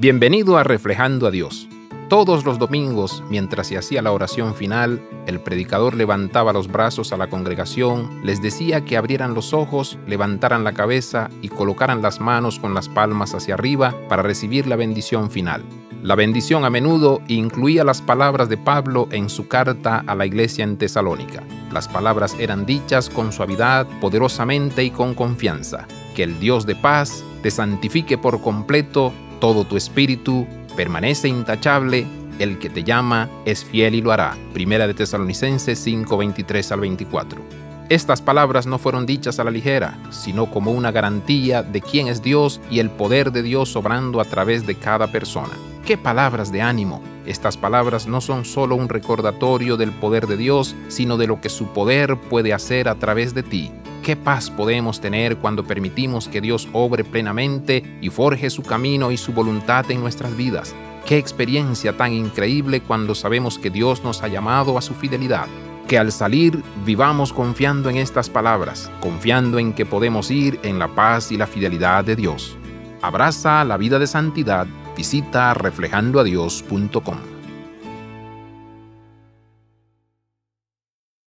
Bienvenido a Reflejando a Dios. Todos los domingos, mientras se hacía la oración final, el predicador levantaba los brazos a la congregación, les decía que abrieran los ojos, levantaran la cabeza y colocaran las manos con las palmas hacia arriba para recibir la bendición final. La bendición a menudo incluía las palabras de Pablo en su carta a la iglesia en Tesalónica. Las palabras eran dichas con suavidad, poderosamente y con confianza. Que el Dios de paz te santifique por completo todo tu espíritu permanece intachable, el que te llama es fiel y lo hará. Primera de Tesalonicenses 5:23 al 24. Estas palabras no fueron dichas a la ligera, sino como una garantía de quién es Dios y el poder de Dios obrando a través de cada persona. ¡Qué palabras de ánimo! Estas palabras no son solo un recordatorio del poder de Dios, sino de lo que su poder puede hacer a través de ti. ¿Qué paz podemos tener cuando permitimos que Dios obre plenamente y forje su camino y su voluntad en nuestras vidas? Qué experiencia tan increíble cuando sabemos que Dios nos ha llamado a su fidelidad. Que al salir vivamos confiando en estas palabras, confiando en que podemos ir en la paz y la fidelidad de Dios. Abraza la vida de santidad, visita reflejandoadios.com.